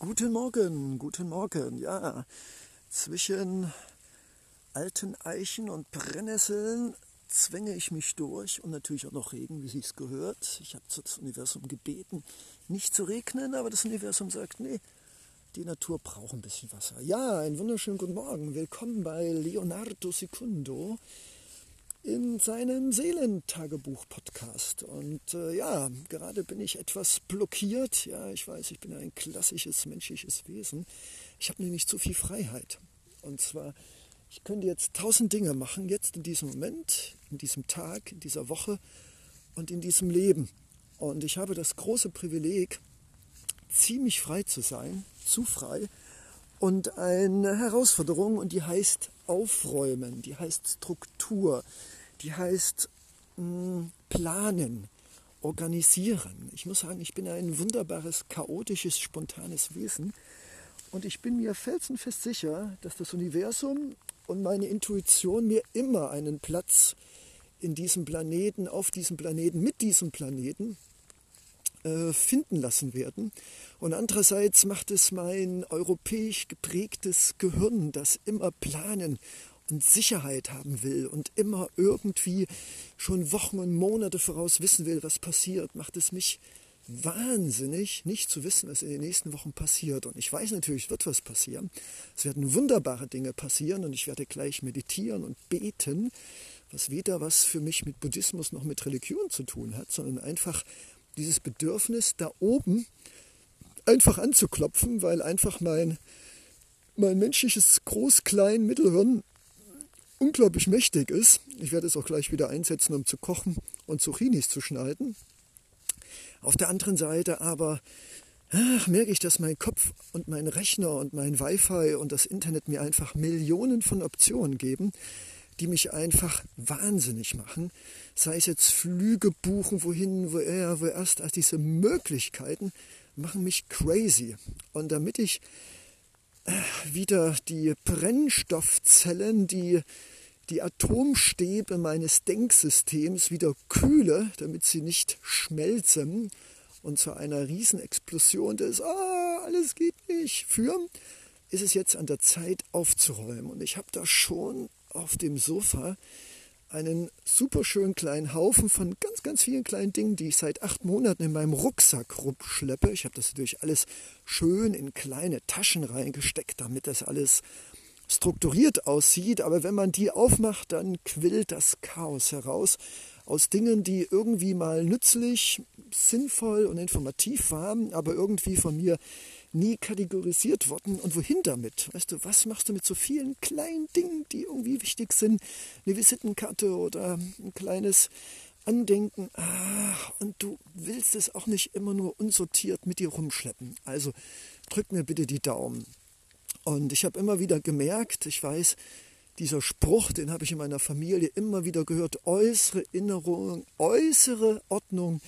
Guten Morgen, guten Morgen. Ja, zwischen alten Eichen und Brennnesseln zwänge ich mich durch und natürlich auch noch Regen, wie es gehört. Ich habe das Universum gebeten, nicht zu regnen, aber das Universum sagt, nee, die Natur braucht ein bisschen Wasser. Ja, einen wunderschönen guten Morgen. Willkommen bei Leonardo Secundo in seinem Seelentagebuch-Podcast. Und äh, ja, gerade bin ich etwas blockiert. Ja, ich weiß, ich bin ein klassisches menschliches Wesen. Ich habe nämlich zu viel Freiheit. Und zwar, ich könnte jetzt tausend Dinge machen, jetzt in diesem Moment, in diesem Tag, in dieser Woche und in diesem Leben. Und ich habe das große Privileg, ziemlich frei zu sein, zu frei. Und eine Herausforderung, und die heißt Aufräumen, die heißt Struktur, die heißt mh, hm, planen, organisieren. Ich muss sagen, ich bin ein wunderbares, chaotisches, spontanes Wesen und ich bin mir felsenfest sicher, dass das Universum und meine Intuition mir immer einen Platz in diesem Planeten, auf diesem Planeten, mit diesem Planeten äh, finden lassen werden. Und andererseits macht es mein europäisch geprägtes Gehirn, das immer planen und Sicherheit haben will und immer irgendwie schon Wochen und Monate voraus wissen will, was passiert, macht es mich wahnsinnig, nicht zu wissen, was in den nächsten Wochen passiert. Und ich weiß natürlich, wird was passieren. Es werden wunderbare Dinge passieren und ich werde gleich meditieren und beten, was weder was für mich mit Buddhismus noch mit Religion zu tun hat, sondern einfach dieses Bedürfnis da oben einfach anzuklopfen, weil einfach mein, mein menschliches Groß-Klein Mittelhirn unglaublich mächtig ist. Ich werde es auch gleich wieder einsetzen, um zu kochen und Zucchinis zu schneiden. Auf der anderen Seite aber ach, merke ich, dass mein Kopf und mein Rechner und mein Wi-Fi und das Internet mir einfach Millionen von Optionen geben, die mich einfach wahnsinnig machen. Sei es jetzt Flüge buchen, wohin, wo er, wo erst, als diese Möglichkeiten machen mich crazy. Und damit ich wieder die Brennstoffzellen, die die Atomstäbe meines Denksystems wieder kühle, damit sie nicht schmelzen und zu einer Riesenexplosion des Ah, alles geht nicht führen, ist es jetzt an der Zeit aufzuräumen. Und ich habe da schon auf dem Sofa einen super schönen kleinen Haufen von ganz, ganz vielen kleinen Dingen, die ich seit acht Monaten in meinem Rucksack rumschleppe. Ich habe das natürlich alles schön in kleine Taschen reingesteckt, damit das alles strukturiert aussieht. Aber wenn man die aufmacht, dann quillt das Chaos heraus aus Dingen, die irgendwie mal nützlich, sinnvoll und informativ waren, aber irgendwie von mir nie kategorisiert worden. Und wohin damit? Weißt du, was machst du mit so vielen kleinen Dingen, die irgendwie wichtig sind? Eine Visitenkarte oder ein kleines Andenken. Ah, und du willst es auch nicht immer nur unsortiert mit dir rumschleppen. Also drück mir bitte die Daumen. Und ich habe immer wieder gemerkt, ich weiß, dieser Spruch, den habe ich in meiner Familie immer wieder gehört, äußere Erinnerung, äußere Ordnung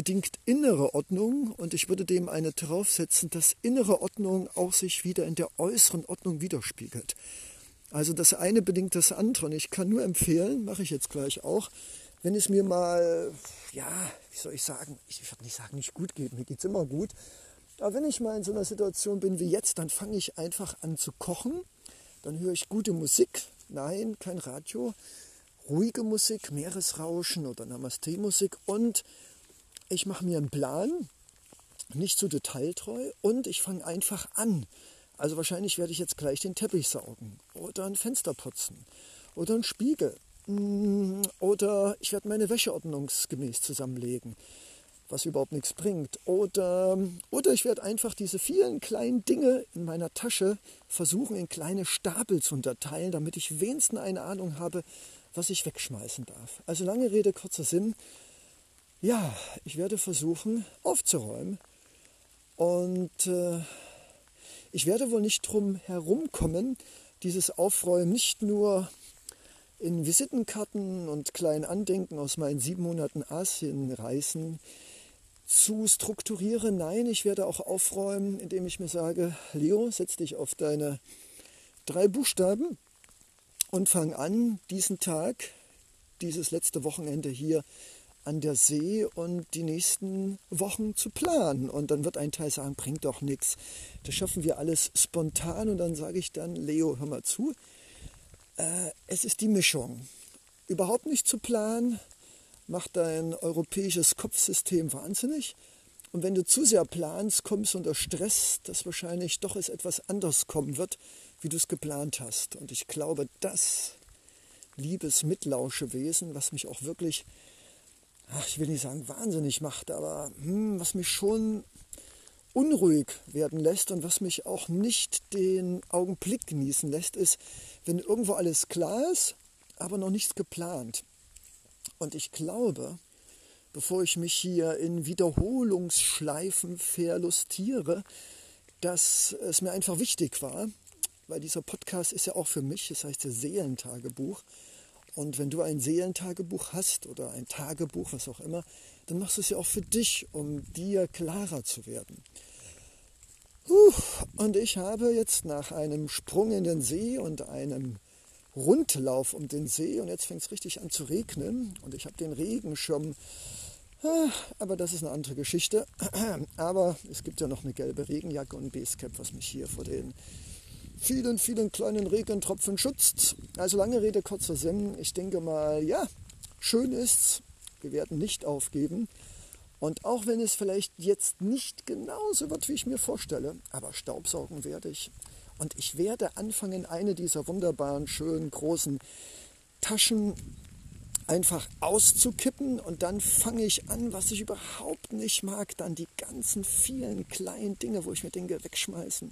bedingt innere Ordnung und ich würde dem eine draufsetzen, dass innere Ordnung auch sich wieder in der äußeren Ordnung widerspiegelt. Also das eine bedingt das andere und ich kann nur empfehlen, mache ich jetzt gleich auch, wenn es mir mal, ja, wie soll ich sagen, ich würde nicht sagen, nicht gut geht, mir geht es immer gut, aber wenn ich mal in so einer Situation bin wie jetzt, dann fange ich einfach an zu kochen, dann höre ich gute Musik, nein, kein Radio, ruhige Musik, Meeresrauschen oder Namaste-Musik und ich mache mir einen Plan, nicht zu detailtreu und ich fange einfach an. Also wahrscheinlich werde ich jetzt gleich den Teppich saugen oder ein Fenster putzen oder einen Spiegel mm, oder ich werde meine Wäsche ordnungsgemäß zusammenlegen, was überhaupt nichts bringt. Oder, oder ich werde einfach diese vielen kleinen Dinge in meiner Tasche versuchen in kleine Stapel zu unterteilen, damit ich wenigstens eine Ahnung habe, was ich wegschmeißen darf. Also lange Rede, kurzer Sinn. Ja, ich werde versuchen aufzuräumen und äh, ich werde wohl nicht drum herumkommen, dieses Aufräumen nicht nur in Visitenkarten und kleinen Andenken aus meinen sieben Monaten Asienreisen zu strukturieren. Nein, ich werde auch aufräumen, indem ich mir sage, Leo, setz dich auf deine drei Buchstaben und fang an, diesen Tag, dieses letzte Wochenende hier an der See und die nächsten Wochen zu planen. Und dann wird ein Teil sagen, bringt doch nichts. Das schaffen wir alles spontan. Und dann sage ich dann, Leo, hör mal zu. Äh, es ist die Mischung. Überhaupt nicht zu planen, macht dein europäisches Kopfsystem wahnsinnig. Und wenn du zu sehr planst, kommst du unter Stress, dass wahrscheinlich doch es etwas anders kommen wird, wie du es geplant hast. Und ich glaube, das liebes Mitlauschewesen, was mich auch wirklich ich will nicht sagen wahnsinnig macht, aber hm, was mich schon unruhig werden lässt und was mich auch nicht den Augenblick genießen lässt, ist, wenn irgendwo alles klar ist, aber noch nichts geplant. Und ich glaube, bevor ich mich hier in Wiederholungsschleifen verlustiere, dass es mir einfach wichtig war, weil dieser Podcast ist ja auch für mich, das heißt das Seelentagebuch, und wenn du ein Seelentagebuch hast oder ein Tagebuch, was auch immer, dann machst du es ja auch für dich, um dir klarer zu werden. Und ich habe jetzt nach einem Sprung in den See und einem Rundlauf um den See, und jetzt fängt es richtig an zu regnen, und ich habe den Regenschirm, ah, aber das ist eine andere Geschichte. Aber es gibt ja noch eine gelbe Regenjacke und ein Basecap, was mich hier vor den vielen, vielen kleinen Regentropfen schützt. Also lange Rede, kurzer Sinn. Ich denke mal, ja, schön ist's. Wir werden nicht aufgeben. Und auch wenn es vielleicht jetzt nicht genauso wird, wie ich mir vorstelle, aber Staubsaugen werde ich. Und ich werde anfangen, eine dieser wunderbaren, schönen, großen Taschen einfach auszukippen und dann fange ich an, was ich überhaupt nicht mag, dann die ganzen vielen kleinen Dinge, wo ich mir denke, wegschmeißen.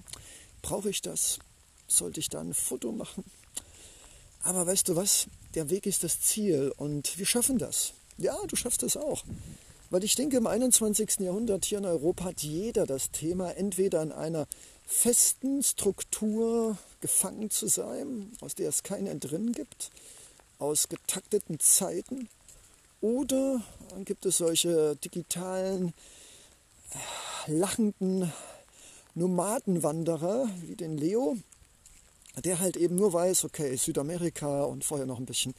Brauche ich das? Sollte ich da ein Foto machen. Aber weißt du was? Der Weg ist das Ziel und wir schaffen das. Ja, du schaffst es auch. Weil ich denke, im 21. Jahrhundert hier in Europa hat jeder das Thema, entweder in einer festen Struktur gefangen zu sein, aus der es kein Entrinnen gibt, aus getakteten Zeiten, oder dann gibt es solche digitalen, äh, lachenden Nomadenwanderer wie den Leo, der halt eben nur weiß, okay, Südamerika und vorher noch ein bisschen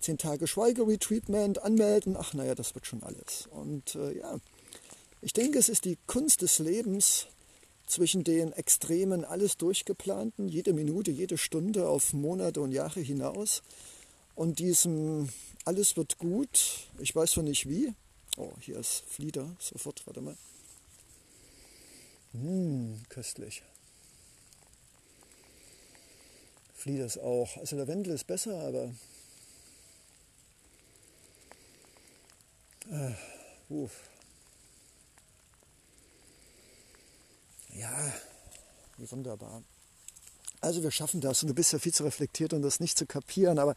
10 Tage Schweigeretreatment anmelden, ach naja, das wird schon alles. Und äh, ja, ich denke, es ist die Kunst des Lebens, zwischen den Extremen alles durchgeplanten, jede Minute, jede Stunde auf Monate und Jahre hinaus und diesem alles wird gut, ich weiß noch nicht wie. Oh, hier ist Flieder, sofort, warte mal. Mmh, köstlich. Ist auch. Also Lavendel ist besser, aber. Äh, uff. Ja, wie wunderbar. Also wir schaffen das und du bist ja viel zu reflektiert, um das nicht zu kapieren. Aber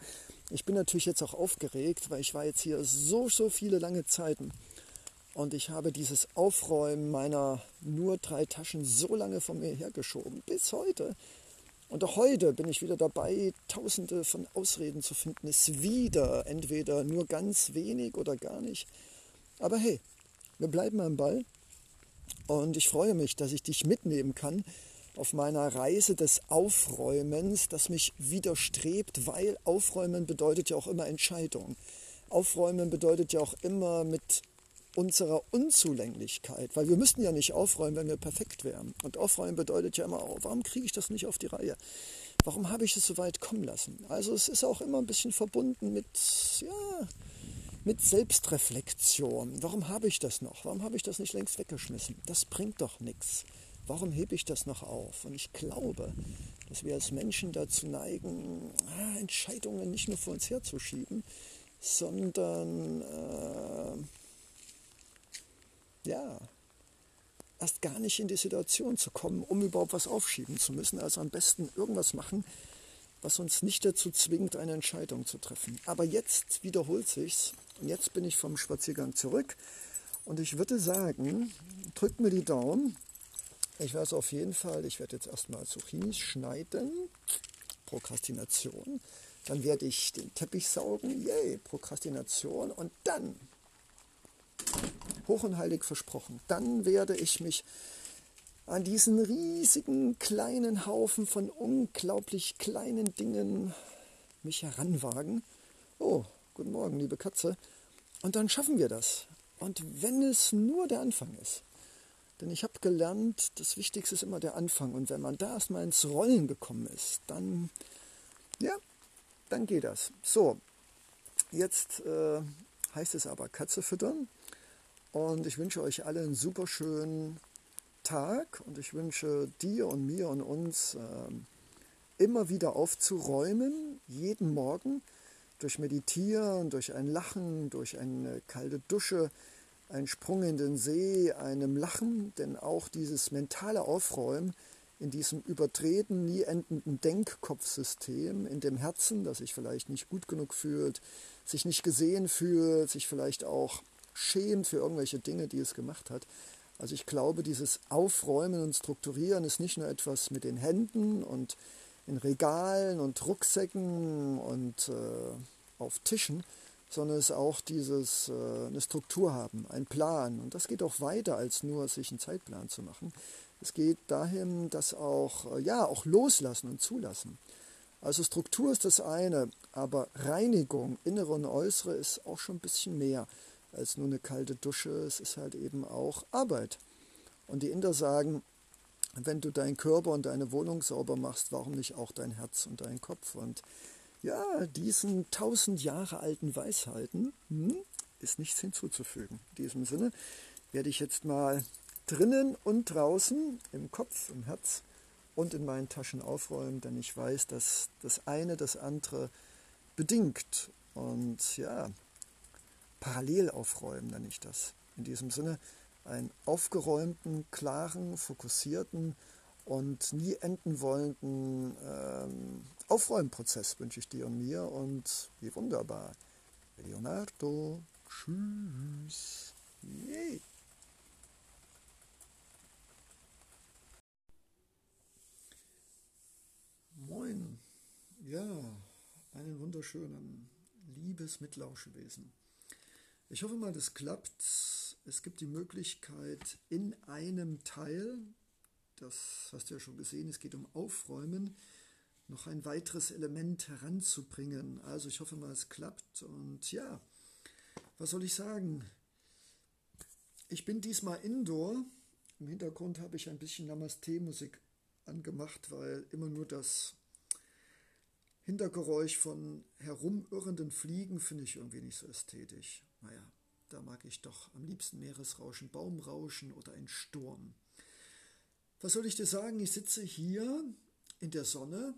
ich bin natürlich jetzt auch aufgeregt, weil ich war jetzt hier so, so viele lange Zeiten. Und ich habe dieses Aufräumen meiner nur drei Taschen so lange von mir hergeschoben, bis heute. Und auch heute bin ich wieder dabei, tausende von Ausreden zu finden, es wieder entweder nur ganz wenig oder gar nicht. Aber hey, wir bleiben am Ball und ich freue mich, dass ich dich mitnehmen kann auf meiner Reise des Aufräumens, das mich widerstrebt, weil Aufräumen bedeutet ja auch immer Entscheidung. Aufräumen bedeutet ja auch immer mit unserer Unzulänglichkeit, weil wir müssten ja nicht aufräumen, wenn wir perfekt wären. Und aufräumen bedeutet ja immer, oh, warum kriege ich das nicht auf die Reihe? Warum habe ich es so weit kommen lassen? Also es ist auch immer ein bisschen verbunden mit, ja, mit Selbstreflexion. Warum habe ich das noch? Warum habe ich das nicht längst weggeschmissen? Das bringt doch nichts. Warum hebe ich das noch auf? Und ich glaube, dass wir als Menschen dazu neigen, ah, Entscheidungen nicht nur vor uns herzuschieben, sondern äh, ja, erst gar nicht in die Situation zu kommen, um überhaupt was aufschieben zu müssen. Also am besten irgendwas machen, was uns nicht dazu zwingt, eine Entscheidung zu treffen. Aber jetzt wiederholt sich's und jetzt bin ich vom Spaziergang zurück und ich würde sagen, drückt mir die Daumen. Ich weiß auf jeden Fall, ich werde jetzt erstmal Zucchinis schneiden. Prokrastination. Dann werde ich den Teppich saugen. Yay, Prokrastination. Und dann hoch und heilig versprochen, dann werde ich mich an diesen riesigen kleinen Haufen von unglaublich kleinen Dingen mich heranwagen. Oh, guten Morgen, liebe Katze. und dann schaffen wir das. Und wenn es nur der Anfang ist. Denn ich habe gelernt, das Wichtigste ist immer der Anfang. Und wenn man da erstmal ins Rollen gekommen ist, dann, ja, dann geht das. So, jetzt äh, heißt es aber Katze füttern. Und ich wünsche euch alle einen super schönen Tag. Und ich wünsche dir und mir und uns äh, immer wieder aufzuräumen, jeden Morgen durch Meditieren, durch ein Lachen, durch eine kalte Dusche, ein Sprung in den See, einem Lachen, denn auch dieses mentale Aufräumen in diesem übertreten, nie endenden Denkkopfsystem, in dem Herzen, das sich vielleicht nicht gut genug fühlt, sich nicht gesehen fühlt, sich vielleicht auch schämt für irgendwelche Dinge, die es gemacht hat. Also ich glaube, dieses Aufräumen und Strukturieren ist nicht nur etwas mit den Händen und in Regalen und Rucksäcken und äh, auf Tischen, sondern es ist auch dieses äh, eine Struktur haben, ein Plan. Und das geht auch weiter als nur sich einen Zeitplan zu machen. Es geht dahin, dass auch äh, ja auch loslassen und zulassen. Also Struktur ist das eine, aber Reinigung, innere und äußere, ist auch schon ein bisschen mehr als nur eine kalte Dusche. Es ist halt eben auch Arbeit. Und die Inder sagen, wenn du deinen Körper und deine Wohnung sauber machst, warum nicht auch dein Herz und dein Kopf? Und ja, diesen tausend Jahre alten Weisheiten hm, ist nichts hinzuzufügen. In diesem Sinne werde ich jetzt mal drinnen und draußen im Kopf, im Herz und in meinen Taschen aufräumen, denn ich weiß, dass das eine das andere bedingt. Und ja, parallel aufräumen nenne ich das. In diesem Sinne einen aufgeräumten, klaren, fokussierten und nie enden wollenden ähm, Aufräumprozess wünsche ich dir und mir und wie wunderbar. Leonardo, tschüss. Yay. Moin. Ja, einen wunderschönen, liebes Mitlauschewesen. Ich hoffe mal, das klappt. Es gibt die Möglichkeit, in einem Teil, das hast du ja schon gesehen, es geht um Aufräumen, noch ein weiteres Element heranzubringen. Also ich hoffe mal, es klappt. Und ja, was soll ich sagen? Ich bin diesmal indoor. Im Hintergrund habe ich ein bisschen Namaste-Musik angemacht, weil immer nur das Hintergeräusch von herumirrenden Fliegen finde ich irgendwie nicht so ästhetisch. Naja, da mag ich doch am liebsten Meeresrauschen, Baumrauschen oder ein Sturm. Was soll ich dir sagen? Ich sitze hier in der Sonne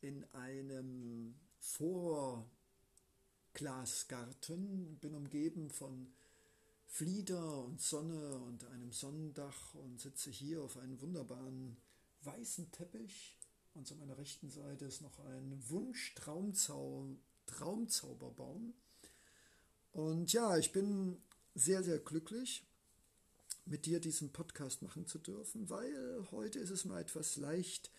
in einem Vorglasgarten, bin umgeben von Flieder und Sonne und einem Sonnendach und sitze hier auf einem wunderbaren weißen Teppich. Und zu meiner rechten Seite ist noch ein Wunsch-Traumzauberbaum. Und ja, ich bin sehr, sehr glücklich, mit dir diesen Podcast machen zu dürfen, weil heute ist es mal etwas leicht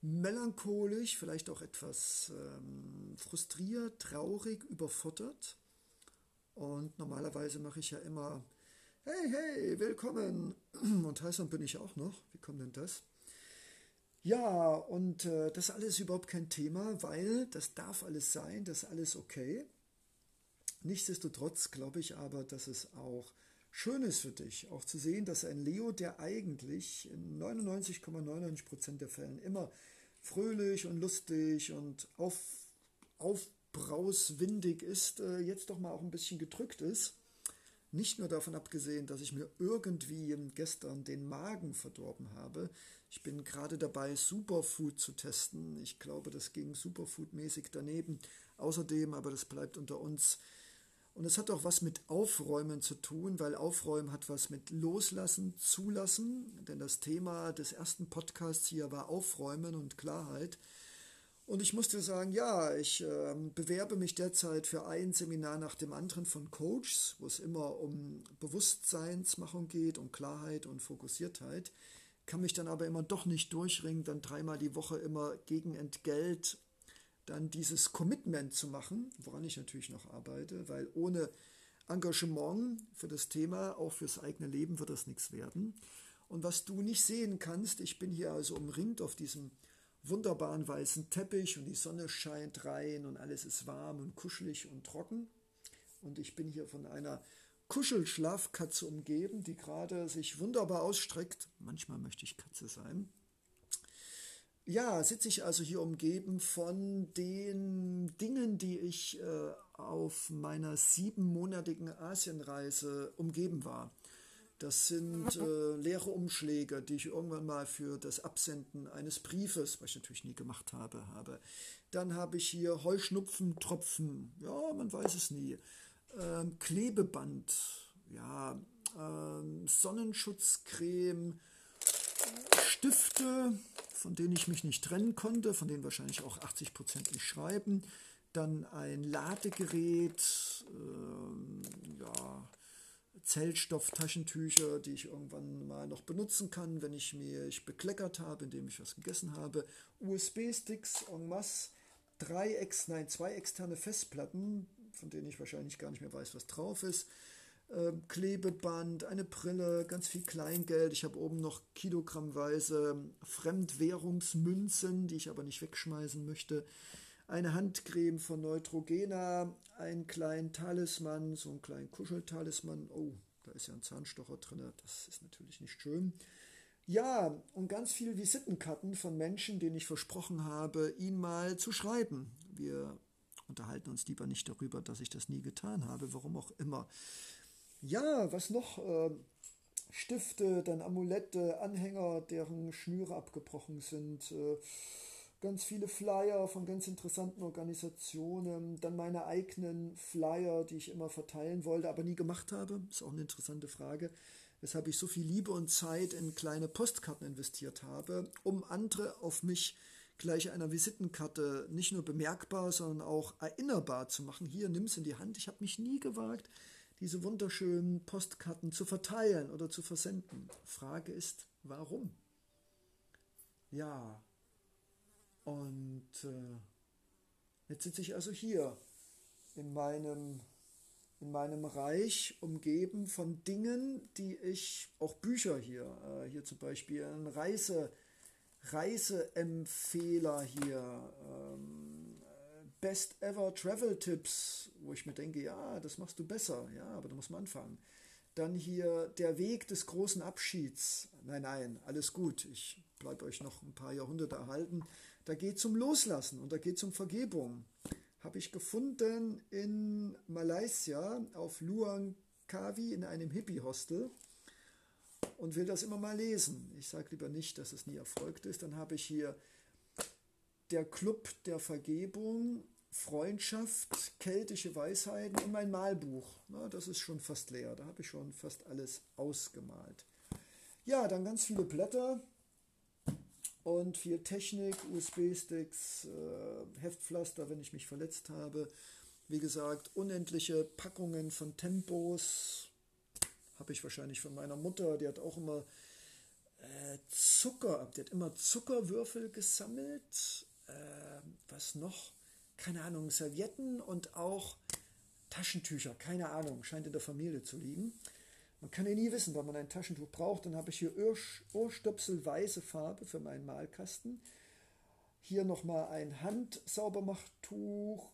melancholisch, vielleicht auch etwas ähm, frustriert, traurig, überfuttert. Und normalerweise mache ich ja immer, hey, hey, willkommen. Und heißer bin ich auch noch. Wie kommt denn das? Ja, und äh, das alles ist überhaupt kein Thema, weil das darf alles sein, das ist alles okay. Nichtsdestotrotz glaube ich aber, dass es auch schön ist für dich, auch zu sehen, dass ein Leo, der eigentlich in 99,99% ,99 der Fällen immer fröhlich und lustig und auf, aufbrauswindig ist, äh, jetzt doch mal auch ein bisschen gedrückt ist. Nicht nur davon abgesehen, dass ich mir irgendwie gestern den Magen verdorben habe. Ich bin gerade dabei, Superfood zu testen. Ich glaube, das ging Superfood-mäßig daneben. Außerdem, aber das bleibt unter uns, und es hat auch was mit Aufräumen zu tun, weil Aufräumen hat was mit Loslassen, Zulassen. Denn das Thema des ersten Podcasts hier war Aufräumen und Klarheit. Und ich musste sagen, ja, ich äh, bewerbe mich derzeit für ein Seminar nach dem anderen von Coaches, wo es immer um Bewusstseinsmachung geht, um Klarheit und Fokussiertheit. Kann mich dann aber immer doch nicht durchringen, dann dreimal die Woche immer gegen Entgelt dann dieses Commitment zu machen, woran ich natürlich noch arbeite, weil ohne Engagement für das Thema, auch fürs eigene Leben, wird das nichts werden. Und was du nicht sehen kannst, ich bin hier also umringt auf diesem wunderbaren weißen Teppich und die Sonne scheint rein und alles ist warm und kuschelig und trocken. und ich bin hier von einer Kuschelschlafkatze umgeben, die gerade sich wunderbar ausstreckt. Manchmal möchte ich Katze sein. Ja, sitze ich also hier umgeben von den Dingen, die ich äh, auf meiner siebenmonatigen Asienreise umgeben war. Das sind äh, leere Umschläge, die ich irgendwann mal für das Absenden eines Briefes, was ich natürlich nie gemacht habe, habe. Dann habe ich hier Heuschnupfentropfen, ja, man weiß es nie. Ähm, Klebeband, ja, ähm, Sonnenschutzcreme, Stifte, von denen ich mich nicht trennen konnte, von denen wahrscheinlich auch 80 Prozent nicht schreiben. Dann ein Ladegerät, ähm, ja, Zellstofftaschentücher, die ich irgendwann mal noch benutzen kann, wenn ich mich bekleckert habe, indem ich was gegessen habe. USB-Sticks en masse, drei, ex, nein, zwei externe Festplatten, von denen ich wahrscheinlich gar nicht mehr weiß, was drauf ist. Ähm, Klebeband, eine Brille, ganz viel Kleingeld. Ich habe oben noch kilogrammweise Fremdwährungsmünzen, die ich aber nicht wegschmeißen möchte. Eine Handcreme von Neutrogena, einen kleinen Talisman, so einen kleinen Kuscheltalisman. Oh, da ist ja ein Zahnstocher drin, das ist natürlich nicht schön. Ja, und ganz viele Visitenkarten von Menschen, denen ich versprochen habe, ihnen mal zu schreiben. Wir unterhalten uns lieber nicht darüber, dass ich das nie getan habe, warum auch immer. Ja, was noch? Äh, Stifte, dann Amulette, Anhänger, deren Schnüre abgebrochen sind. Äh, ganz viele Flyer von ganz interessanten Organisationen, dann meine eigenen Flyer, die ich immer verteilen wollte, aber nie gemacht habe. Ist auch eine interessante Frage, weshalb ich so viel Liebe und Zeit in kleine Postkarten investiert habe, um andere auf mich gleich einer Visitenkarte nicht nur bemerkbar, sondern auch erinnerbar zu machen. Hier, nimm es in die Hand. Ich habe mich nie gewagt, diese wunderschönen Postkarten zu verteilen oder zu versenden. Frage ist, warum? Ja, und äh, jetzt sitze ich also hier in meinem, in meinem Reich, umgeben von Dingen, die ich, auch Bücher hier, äh, hier zum Beispiel ein Reise, Reiseempfehler hier, ähm, Best Ever Travel Tipps, wo ich mir denke, ja, das machst du besser, ja, aber da muss man anfangen. Dann hier der Weg des großen Abschieds. Nein, nein, alles gut. Ich bleibe euch noch ein paar Jahrhunderte erhalten. Da geht es um Loslassen und da geht es um Vergebung. Habe ich gefunden in Malaysia auf Luang Kavi in einem Hippie-Hostel und will das immer mal lesen. Ich sage lieber nicht, dass es nie erfolgt ist. Dann habe ich hier der Club der Vergebung, Freundschaft, keltische Weisheiten und mein Malbuch. Na, das ist schon fast leer. Da habe ich schon fast alles ausgemalt. Ja, dann ganz viele Blätter und viel Technik, USB-Sticks, äh, Heftpflaster, wenn ich mich verletzt habe. Wie gesagt, unendliche Packungen von Tempos. Habe ich wahrscheinlich von meiner Mutter, die hat auch immer äh, Zucker, die hat immer Zuckerwürfel gesammelt. Äh, was noch? Keine Ahnung, Servietten und auch Taschentücher, keine Ahnung, scheint in der Familie zu liegen. Man kann ja nie wissen, wann man ein Taschentuch braucht. Dann habe ich hier Ohrstöpsel weiße Farbe für meinen Malkasten. Hier nochmal ein Handsaubermachtuch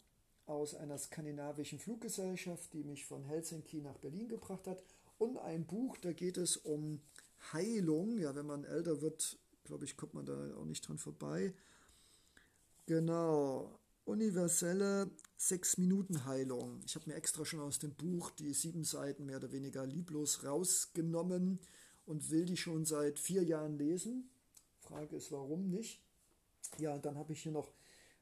aus einer skandinavischen Fluggesellschaft, die mich von Helsinki nach Berlin gebracht hat. Und ein Buch, da geht es um Heilung. Ja, wenn man älter wird, glaube ich, kommt man da auch nicht dran vorbei. Genau universelle Sechs-Minuten-Heilung. Ich habe mir extra schon aus dem Buch die sieben Seiten mehr oder weniger lieblos rausgenommen und will die schon seit vier Jahren lesen. Frage ist, warum nicht? Ja, und dann habe ich hier noch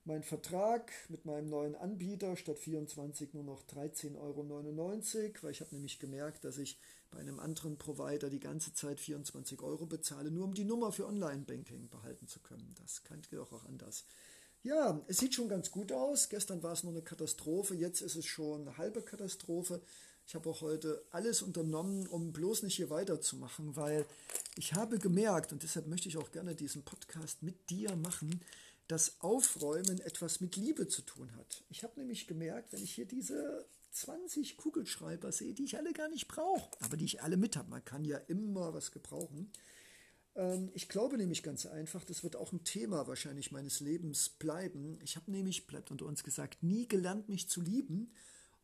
meinen Vertrag mit meinem neuen Anbieter statt 24 nur noch 13,99 Euro, weil ich habe nämlich gemerkt, dass ich bei einem anderen Provider die ganze Zeit 24 Euro bezahle, nur um die Nummer für Online-Banking behalten zu können. Das kann ich auch anders. Ja, es sieht schon ganz gut aus. Gestern war es nur eine Katastrophe, jetzt ist es schon eine halbe Katastrophe. Ich habe auch heute alles unternommen, um bloß nicht hier weiterzumachen, weil ich habe gemerkt, und deshalb möchte ich auch gerne diesen Podcast mit dir machen, dass Aufräumen etwas mit Liebe zu tun hat. Ich habe nämlich gemerkt, wenn ich hier diese 20 Kugelschreiber sehe, die ich alle gar nicht brauche, aber die ich alle mit habe, man kann ja immer was gebrauchen, ich glaube nämlich ganz einfach, das wird auch ein Thema wahrscheinlich meines Lebens bleiben. Ich habe nämlich, bleibt unter uns gesagt, nie gelernt, mich zu lieben.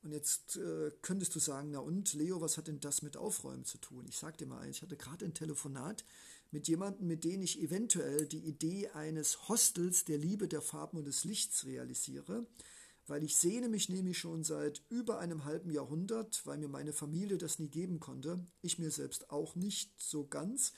Und jetzt äh, könntest du sagen, na und, Leo, was hat denn das mit Aufräumen zu tun? Ich sag dir mal eins, ich hatte gerade ein Telefonat mit jemandem, mit dem ich eventuell die Idee eines Hostels der Liebe, der Farben und des Lichts realisiere, weil ich sehne mich nämlich schon seit über einem halben Jahrhundert, weil mir meine Familie das nie geben konnte, ich mir selbst auch nicht so ganz,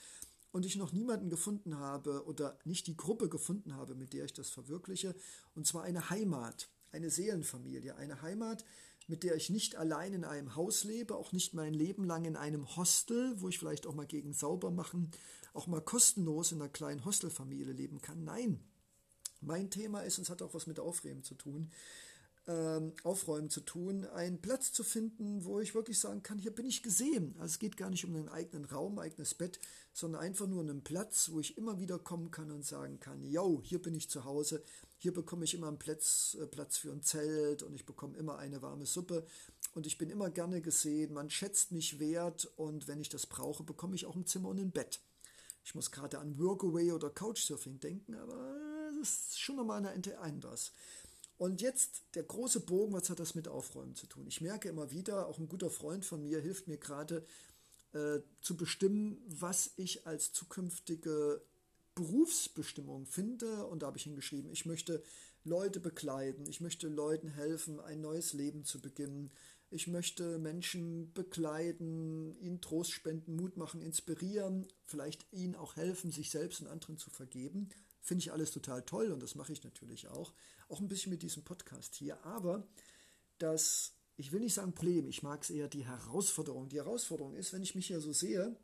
und ich noch niemanden gefunden habe oder nicht die Gruppe gefunden habe, mit der ich das verwirkliche, und zwar eine Heimat, eine Seelenfamilie, eine Heimat, mit der ich nicht allein in einem Haus lebe, auch nicht mein Leben lang in einem Hostel, wo ich vielleicht auch mal gegen sauber machen, auch mal kostenlos in einer kleinen Hostelfamilie leben kann. Nein, mein Thema ist, und es hat auch was mit Aufräumen zu tun, ähm, Aufräumen zu tun, einen Platz zu finden, wo ich wirklich sagen kann, hier bin ich gesehen. Also es geht gar nicht um einen eigenen Raum, eigenes Bett, sondern einfach nur einen Platz, wo ich immer wieder kommen kann und sagen kann, yo, hier bin ich zu Hause, hier bekomme ich immer einen Platz, äh, Platz für ein Zelt und ich bekomme immer eine warme Suppe und ich bin immer gerne gesehen, man schätzt mich wert und wenn ich das brauche, bekomme ich auch ein Zimmer und ein Bett. Ich muss gerade an Workaway oder Couchsurfing denken, aber das ist schon nochmal eine anders. Und jetzt der große Bogen, was hat das mit Aufräumen zu tun? Ich merke immer wieder, auch ein guter Freund von mir hilft mir gerade äh, zu bestimmen, was ich als zukünftige Berufsbestimmung finde. Und da habe ich hingeschrieben, ich möchte Leute begleiten, ich möchte Leuten helfen, ein neues Leben zu beginnen. Ich möchte Menschen begleiten, ihnen Trost spenden, Mut machen, inspirieren, vielleicht ihnen auch helfen, sich selbst und anderen zu vergeben. Finde ich alles total toll und das mache ich natürlich auch. Auch ein bisschen mit diesem Podcast hier. Aber das, ich will nicht sagen Problem, ich mag es eher die Herausforderung. Die Herausforderung ist, wenn ich mich hier so sehe,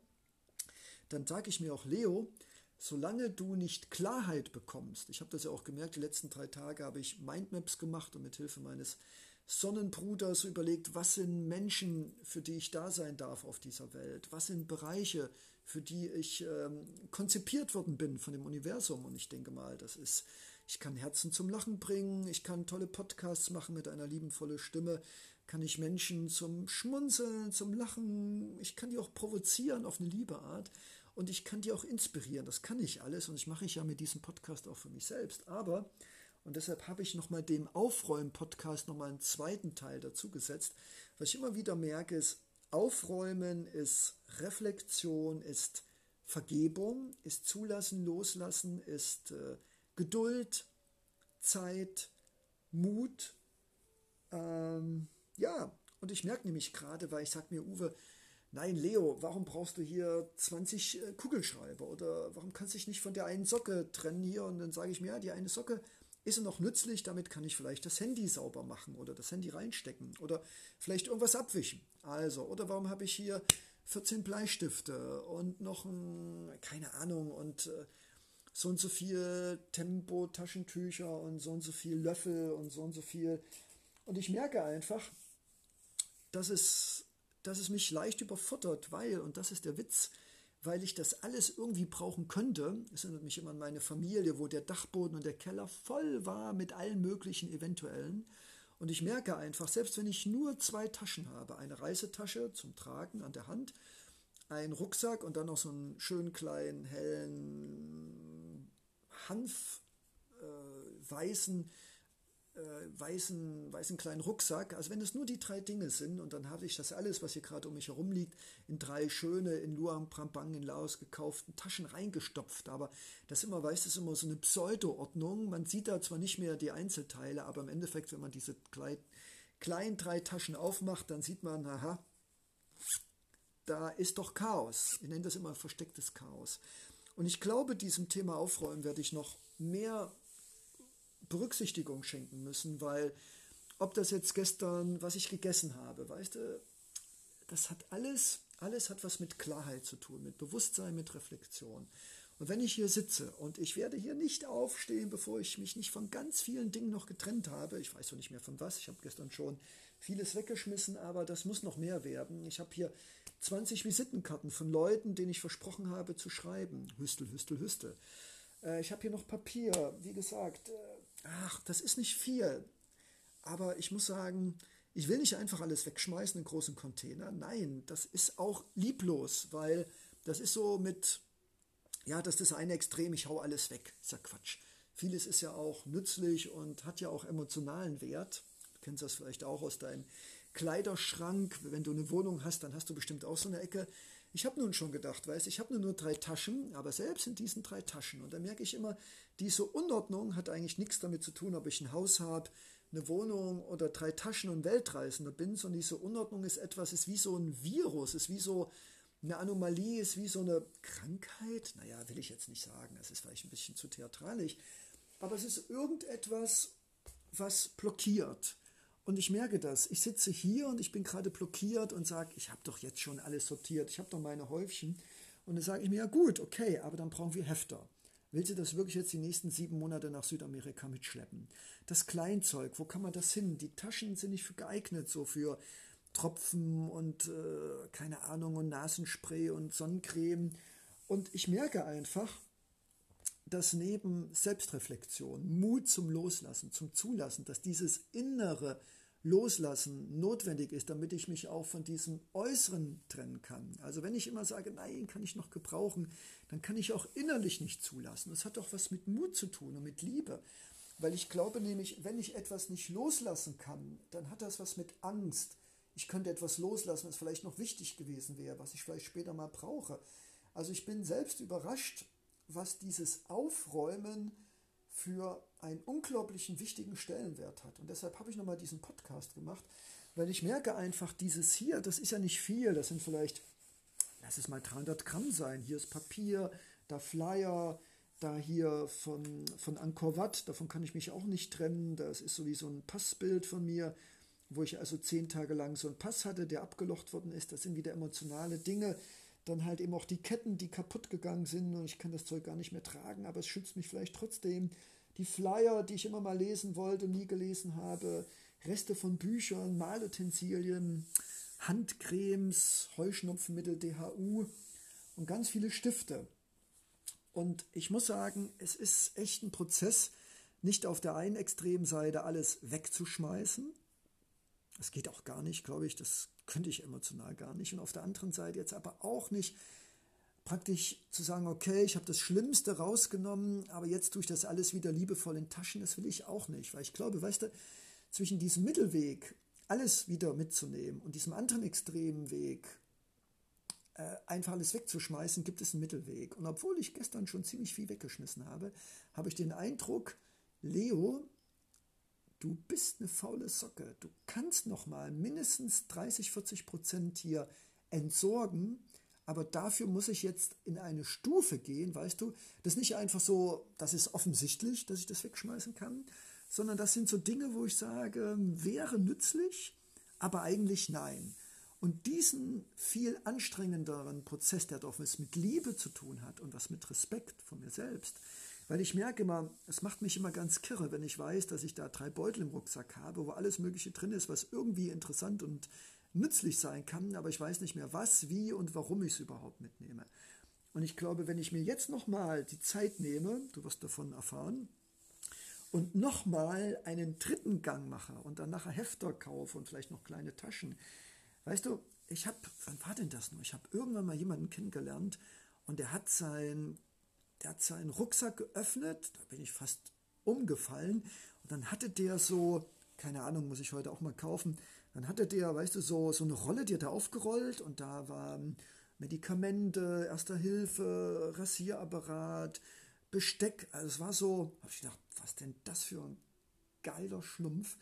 dann sage ich mir auch, Leo, solange du nicht Klarheit bekommst, ich habe das ja auch gemerkt, die letzten drei Tage habe ich Mindmaps gemacht und mit Hilfe meines Sonnenbruders überlegt, was sind Menschen, für die ich da sein darf auf dieser Welt? Was sind Bereiche, für die ich ähm, konzipiert worden bin von dem Universum? Und ich denke mal, das ist, ich kann Herzen zum Lachen bringen, ich kann tolle Podcasts machen mit einer liebenvollen Stimme, kann ich Menschen zum Schmunzeln, zum Lachen, ich kann die auch provozieren auf eine liebe Art und ich kann die auch inspirieren. Das kann ich alles und ich mache ich ja mit diesem Podcast auch für mich selbst. Aber und deshalb habe ich nochmal dem Aufräumen-Podcast nochmal einen zweiten Teil dazu gesetzt. Was ich immer wieder merke, ist, Aufräumen ist Reflexion, ist Vergebung, ist Zulassen, Loslassen, ist äh, Geduld, Zeit, Mut. Ähm, ja, und ich merke nämlich gerade, weil ich sage mir, Uwe, nein, Leo, warum brauchst du hier 20 äh, Kugelschreiber? Oder warum kannst du dich nicht von der einen Socke trennen hier? Und dann sage ich mir, ja, die eine Socke ist er noch nützlich? Damit kann ich vielleicht das Handy sauber machen oder das Handy reinstecken oder vielleicht irgendwas abwischen. Also, oder warum habe ich hier 14 Bleistifte und noch ein, keine Ahnung, und äh, so und so viel Tempo-Taschentücher und so und so viel Löffel und so und so viel. Und ich merke einfach, dass es, dass es mich leicht überfuttert, weil, und das ist der Witz, weil ich das alles irgendwie brauchen könnte. Es erinnert mich immer an meine Familie, wo der Dachboden und der Keller voll war mit allen möglichen eventuellen. Und ich merke einfach, selbst wenn ich nur zwei Taschen habe, eine Reisetasche zum Tragen an der Hand, ein Rucksack und dann noch so einen schönen kleinen hellen Hanf äh, weißen weißen, weißen kleinen Rucksack. Also wenn es nur die drei Dinge sind und dann habe ich das alles, was hier gerade um mich herum liegt, in drei schöne in Luang Prambang in Laos gekauften Taschen reingestopft. Aber das immer, weißt du, ist immer so eine Pseudo-Ordnung. Man sieht da zwar nicht mehr die Einzelteile, aber im Endeffekt, wenn man diese kleinen drei Taschen aufmacht, dann sieht man, aha, da ist doch Chaos. Ich nenne das immer verstecktes Chaos. Und ich glaube, diesem Thema Aufräumen werde ich noch mehr Berücksichtigung schenken müssen, weil ob das jetzt gestern, was ich gegessen habe, weißt du, das hat alles, alles hat was mit Klarheit zu tun, mit Bewusstsein, mit Reflexion. Und wenn ich hier sitze und ich werde hier nicht aufstehen, bevor ich mich nicht von ganz vielen Dingen noch getrennt habe, ich weiß noch nicht mehr von was, ich habe gestern schon vieles weggeschmissen, aber das muss noch mehr werden. Ich habe hier 20 Visitenkarten von Leuten, denen ich versprochen habe zu schreiben. Hüstel, Hüstel, Hüstel. Äh, ich habe hier noch Papier, wie gesagt, äh, ach, das ist nicht viel. Aber ich muss sagen, ich will nicht einfach alles wegschmeißen in großen Container. Nein, das ist auch lieblos, weil das ist so mit, ja, das ist das eine Extrem, ich hau alles weg. Ist ja Quatsch. Vieles ist ja auch nützlich und hat ja auch emotionalen Wert. Du kennst das vielleicht auch aus deinen Kleiderschrank. Wenn du eine Wohnung hast, dann hast du bestimmt auch so eine Ecke. Ich habe nun schon gedacht, weißt ich habe nur, nur drei Taschen, aber selbst in diesen drei Taschen. Und da merke ich immer, diese Unordnung hat eigentlich nichts damit zu tun, ob ich ein Haus habe, eine Wohnung oder drei Taschen und Weltreisender bin, sondern diese Unordnung ist etwas, ist wie so ein Virus, ist wie so eine Anomalie, ist wie so eine Krankheit. Naja, will ich jetzt nicht sagen, das ist vielleicht ein bisschen zu theatralisch, aber es ist irgendetwas, was blockiert. Und ich merke das. Ich sitze hier und ich bin gerade blockiert und sage, ich habe doch jetzt schon alles sortiert, ich habe doch meine Häufchen. Und dann sage ich mir, ja gut, okay, aber dann brauchen wir Hefter. Will sie das wirklich jetzt die nächsten sieben Monate nach Südamerika mitschleppen? Das Kleinzeug, wo kann man das hin? Die Taschen sind nicht für geeignet, so für Tropfen und äh, keine Ahnung und Nasenspray und Sonnencreme. Und ich merke einfach, dass neben Selbstreflexion, Mut zum Loslassen, zum Zulassen, dass dieses innere Loslassen notwendig ist, damit ich mich auch von diesem Äußeren trennen kann. Also wenn ich immer sage, nein, kann ich noch gebrauchen, dann kann ich auch innerlich nicht zulassen. Das hat doch was mit Mut zu tun und mit Liebe. Weil ich glaube nämlich, wenn ich etwas nicht loslassen kann, dann hat das was mit Angst. Ich könnte etwas loslassen, was vielleicht noch wichtig gewesen wäre, was ich vielleicht später mal brauche. Also ich bin selbst überrascht, was dieses Aufräumen für einen unglaublichen wichtigen Stellenwert hat. Und deshalb habe ich nochmal diesen Podcast gemacht, weil ich merke einfach, dieses hier, das ist ja nicht viel, das sind vielleicht, lass es mal 300 Gramm sein. Hier ist Papier, da Flyer, da hier von, von Angkor Wat, davon kann ich mich auch nicht trennen. Das ist so wie so ein Passbild von mir, wo ich also zehn Tage lang so einen Pass hatte, der abgelocht worden ist. Das sind wieder emotionale Dinge, dann halt eben auch die Ketten, die kaputt gegangen sind und ich kann das Zeug gar nicht mehr tragen, aber es schützt mich vielleicht trotzdem. Die Flyer, die ich immer mal lesen wollte und nie gelesen habe, Reste von Büchern, Malutensilien, Handcremes, Heuschnupfenmittel, DHU und ganz viele Stifte. Und ich muss sagen, es ist echt ein Prozess, nicht auf der einen Extremseite alles wegzuschmeißen, das geht auch gar nicht, glaube ich. Das könnte ich emotional gar nicht. Und auf der anderen Seite jetzt aber auch nicht praktisch zu sagen, okay, ich habe das Schlimmste rausgenommen, aber jetzt tue ich das alles wieder liebevoll in Taschen. Das will ich auch nicht, weil ich glaube, weißt du, zwischen diesem Mittelweg, alles wieder mitzunehmen und diesem anderen extremen Weg, äh, einfach alles wegzuschmeißen, gibt es einen Mittelweg. Und obwohl ich gestern schon ziemlich viel weggeschmissen habe, habe ich den Eindruck, Leo du bist eine faule Socke. Du kannst noch mal mindestens 30, 40 Prozent hier entsorgen, aber dafür muss ich jetzt in eine Stufe gehen, weißt du? Das ist nicht einfach so, das ist offensichtlich, dass ich das wegschmeißen kann, sondern das sind so Dinge, wo ich sage, wäre nützlich, aber eigentlich nein. Und diesen viel anstrengenderen Prozess, der doch was mit Liebe zu tun hat und was mit Respekt von mir selbst, weil ich merke immer, es macht mich immer ganz kirre, wenn ich weiß, dass ich da drei Beutel im Rucksack habe, wo alles Mögliche drin ist, was irgendwie interessant und nützlich sein kann, aber ich weiß nicht mehr, was, wie und warum ich es überhaupt mitnehme. Und ich glaube, wenn ich mir jetzt nochmal die Zeit nehme, du wirst davon erfahren, und nochmal einen dritten Gang mache und dann nachher Hefter kaufe und vielleicht noch kleine Taschen. Weißt du, ich habe, wann war denn das nur? Ich habe irgendwann mal jemanden kennengelernt und der hat sein der hat seinen Rucksack geöffnet, da bin ich fast umgefallen. Und dann hatte der so, keine Ahnung, muss ich heute auch mal kaufen, dann hatte der, weißt du, so, so eine Rolle, die hat er aufgerollt und da waren Medikamente, Erster Hilfe, Rasierapparat, Besteck. Also es war so, habe ich gedacht, was denn das für ein geiler Schlumpf.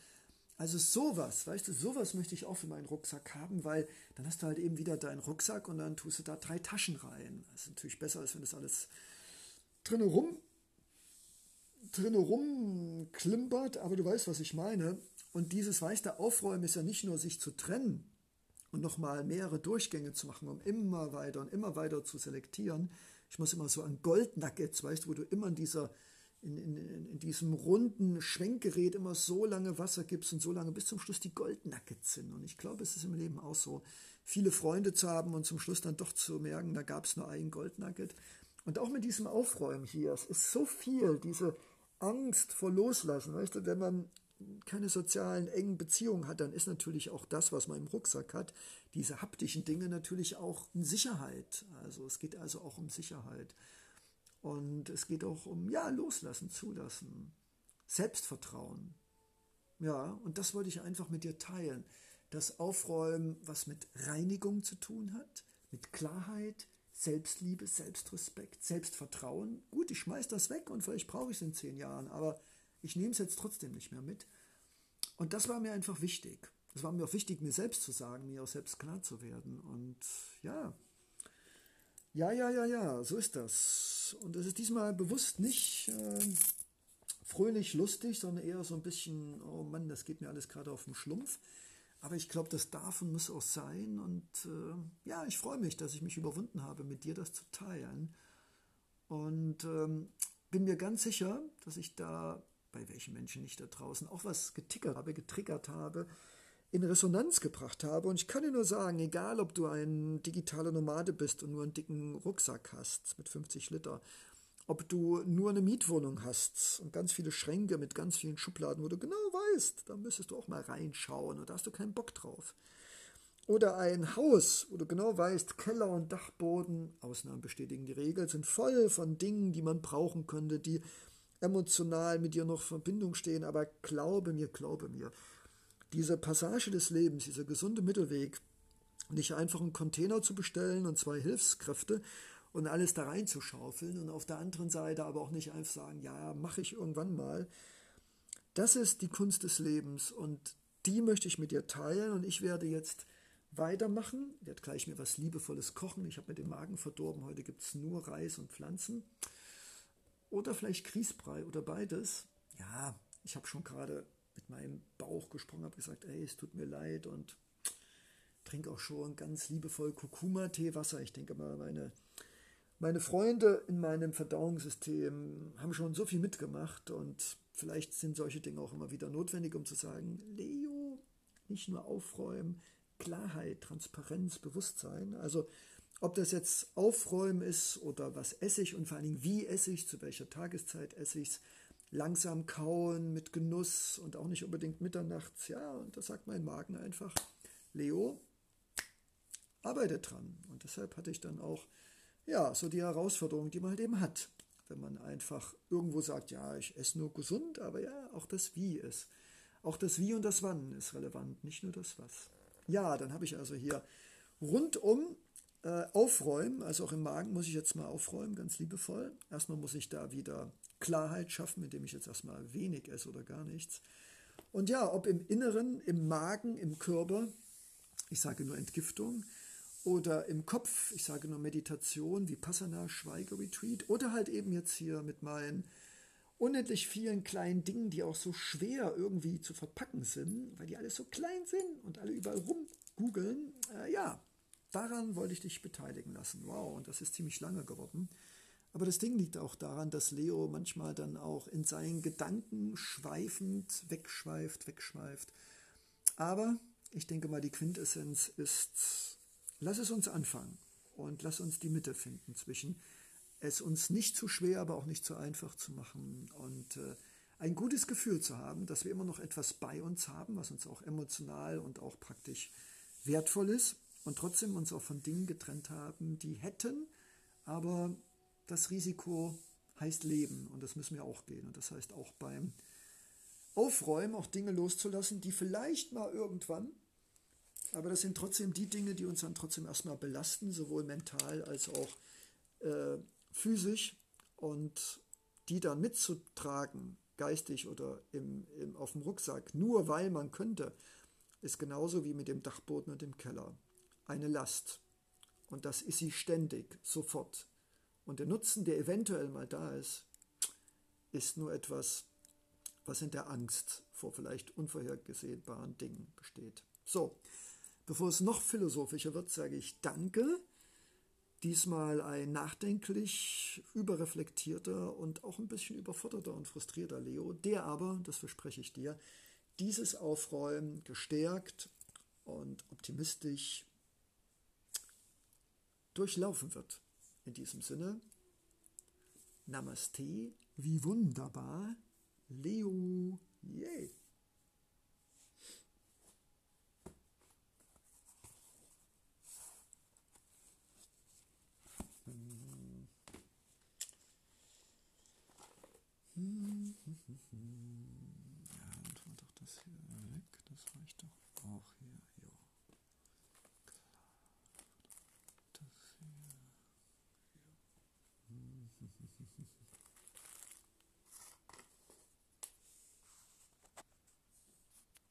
Also sowas, weißt du, sowas möchte ich auch für meinen Rucksack haben, weil dann hast du halt eben wieder deinen Rucksack und dann tust du da drei Taschen rein. Das ist natürlich besser, als wenn das alles drinne rum, drinne rum klimpert, aber du weißt, was ich meine. Und dieses weiße Aufräumen ist ja nicht nur sich zu trennen und nochmal mehrere Durchgänge zu machen, um immer weiter und immer weiter zu selektieren. Ich muss immer so an Goldnuggets, weißt du, wo du immer in dieser in, in, in, diesem runden Schwenkgerät immer so lange Wasser gibst und so lange bis zum Schluss die Goldnuggets sind. Und ich glaube, es ist im Leben auch so, viele Freunde zu haben und zum Schluss dann doch zu merken, da gab es nur ein Goldnugget. Und auch mit diesem Aufräumen hier, es ist so viel, diese Angst vor Loslassen. Weißt du, wenn man keine sozialen engen Beziehungen hat, dann ist natürlich auch das, was man im Rucksack hat, diese haptischen Dinge natürlich auch in Sicherheit. Also es geht also auch um Sicherheit. Und es geht auch um, ja, loslassen, zulassen, Selbstvertrauen. Ja, und das wollte ich einfach mit dir teilen. dass Aufräumen was mit Reinigung zu tun hat, mit Klarheit, Selbstliebe, Selbstrespekt, Selbstvertrauen. Gut, ich schmeiß das weg und vielleicht brauche ich es in zehn Jahren, aber ich nehme es jetzt trotzdem nicht mehr mit. Und das war mir einfach wichtig. Es war mir auch wichtig, mir selbst zu sagen, mir auch selbst klar zu werden. Und ja, ja, ja, ja, ja, so ist das. Und es ist diesmal bewusst nicht äh, fröhlich, lustig, sondern eher so ein bisschen, oh Mann, das geht mir alles gerade auf den Schlumpf. Aber ich glaube, das darf und muss auch sein. Und äh, ja, ich freue mich, dass ich mich überwunden habe, mit dir das zu teilen. Und ähm, bin mir ganz sicher, dass ich da, bei welchen Menschen ich da draußen auch was getickert habe, getriggert habe, in Resonanz gebracht habe. Und ich kann dir nur sagen, egal ob du ein digitaler Nomade bist und nur einen dicken Rucksack hast mit 50 Liter, ob du nur eine Mietwohnung hast und ganz viele Schränke mit ganz vielen Schubladen, wo du genau weißt, da müsstest du auch mal reinschauen und da hast du keinen Bock drauf. Oder ein Haus, wo du genau weißt, Keller und Dachboden, Ausnahmen bestätigen die Regel, sind voll von Dingen, die man brauchen könnte, die emotional mit dir noch in Verbindung stehen. Aber glaube mir, glaube mir, diese Passage des Lebens, dieser gesunde Mittelweg, nicht einfach einen Container zu bestellen und zwei Hilfskräfte und alles da reinzuschaufeln und auf der anderen Seite aber auch nicht einfach sagen, ja, mache ich irgendwann mal. Das ist die Kunst des Lebens und die möchte ich mit dir teilen und ich werde jetzt weitermachen, ich werde gleich mir was Liebevolles kochen. Ich habe mir den Magen verdorben, heute gibt es nur Reis und Pflanzen. Oder vielleicht Grießbrei oder beides. Ja, ich habe schon gerade mit meinem Bauch gesprochen, habe gesagt, ey, es tut mir leid und trinke auch schon ganz liebevoll Kurkuma-Teewasser. Ich denke mal, meine, meine Freunde in meinem Verdauungssystem haben schon so viel mitgemacht und vielleicht sind solche Dinge auch immer wieder notwendig, um zu sagen, Leo, nicht nur aufräumen, Klarheit, Transparenz, Bewusstsein. Also ob das jetzt Aufräumen ist oder was esse ich und vor allen Dingen wie esse ich, zu welcher Tageszeit esse ich es, langsam kauen mit Genuss und auch nicht unbedingt mitternachts. Ja, und da sagt mein Magen einfach, Leo, arbeite dran. Und deshalb hatte ich dann auch, ja, so die Herausforderung, die man halt eben hat. Wenn man einfach irgendwo sagt, ja, ich esse nur gesund, aber ja, auch das Wie ist. Auch das Wie und das Wann ist relevant, nicht nur das Was. Ja, dann habe ich also hier rundum äh, aufräumen, also auch im Magen muss ich jetzt mal aufräumen, ganz liebevoll. Erstmal muss ich da wieder Klarheit schaffen, indem ich jetzt erstmal wenig esse oder gar nichts. Und ja, ob im Inneren, im Magen, im Körper, ich sage nur Entgiftung, oder im Kopf, ich sage nur Meditation, wie Passana, Schweigeretreat, oder halt eben jetzt hier mit meinen unendlich vielen kleinen Dingen, die auch so schwer irgendwie zu verpacken sind, weil die alle so klein sind und alle überall rumgoogeln. Äh, ja, daran wollte ich dich beteiligen lassen. Wow, und das ist ziemlich lange geworden. Aber das Ding liegt auch daran, dass Leo manchmal dann auch in seinen Gedanken schweifend wegschweift, wegschweift. Aber ich denke mal, die Quintessenz ist, lass es uns anfangen und lass uns die Mitte finden zwischen es uns nicht zu schwer, aber auch nicht zu einfach zu machen und äh, ein gutes Gefühl zu haben, dass wir immer noch etwas bei uns haben, was uns auch emotional und auch praktisch wertvoll ist und trotzdem uns auch von Dingen getrennt haben, die hätten, aber das Risiko heißt Leben und das müssen wir auch gehen. Und das heißt auch beim Aufräumen auch Dinge loszulassen, die vielleicht mal irgendwann, aber das sind trotzdem die Dinge, die uns dann trotzdem erstmal belasten, sowohl mental als auch äh, physisch und die dann mitzutragen, geistig oder im, im, auf dem Rucksack, nur weil man könnte, ist genauso wie mit dem Dachboden und dem Keller. Eine Last. Und das ist sie ständig, sofort. Und der Nutzen, der eventuell mal da ist, ist nur etwas, was in der Angst vor vielleicht unvorhergesehbaren Dingen besteht. So, bevor es noch philosophischer wird, sage ich Danke. Diesmal ein nachdenklich, überreflektierter und auch ein bisschen überforderter und frustrierter Leo, der aber, das verspreche ich dir, dieses Aufräumen gestärkt und optimistisch durchlaufen wird. In diesem Sinne, Namaste, wie wunderbar, Leo, yay! Ja, und mal doch das hier weg. Das reicht doch auch